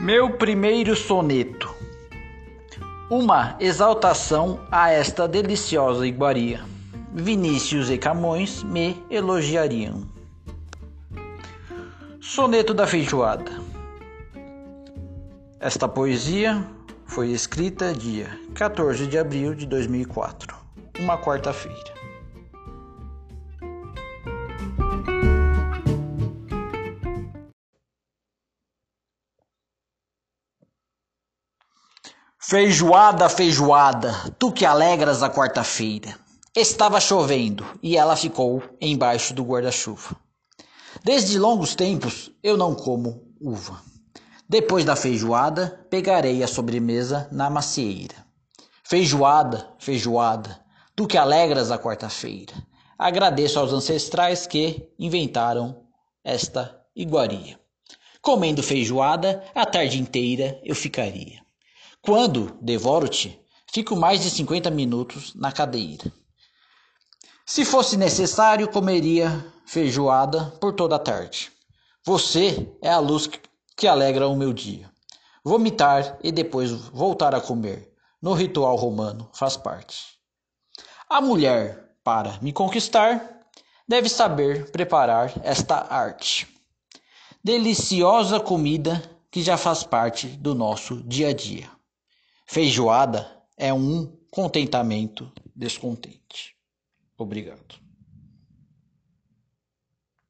Meu primeiro soneto. Uma exaltação a esta deliciosa iguaria. Vinícius e Camões me elogiariam. Soneto da Feijoada. Esta poesia foi escrita dia 14 de abril de 2004, uma quarta-feira. Feijoada, feijoada, tu que alegras a quarta-feira. Estava chovendo e ela ficou embaixo do guarda-chuva. Desde longos tempos eu não como uva. Depois da feijoada, pegarei a sobremesa na macieira. Feijoada, feijoada, tu que alegras a quarta-feira. Agradeço aos ancestrais que inventaram esta iguaria. Comendo feijoada, a tarde inteira eu ficaria. Quando devoro-te, fico mais de 50 minutos na cadeira. Se fosse necessário, comeria feijoada por toda a tarde. Você é a luz que alegra o meu dia. Vomitar e depois voltar a comer, no ritual romano, faz parte. A mulher, para me conquistar, deve saber preparar esta arte. Deliciosa comida que já faz parte do nosso dia a dia. Feijoada é um contentamento descontente. Obrigado.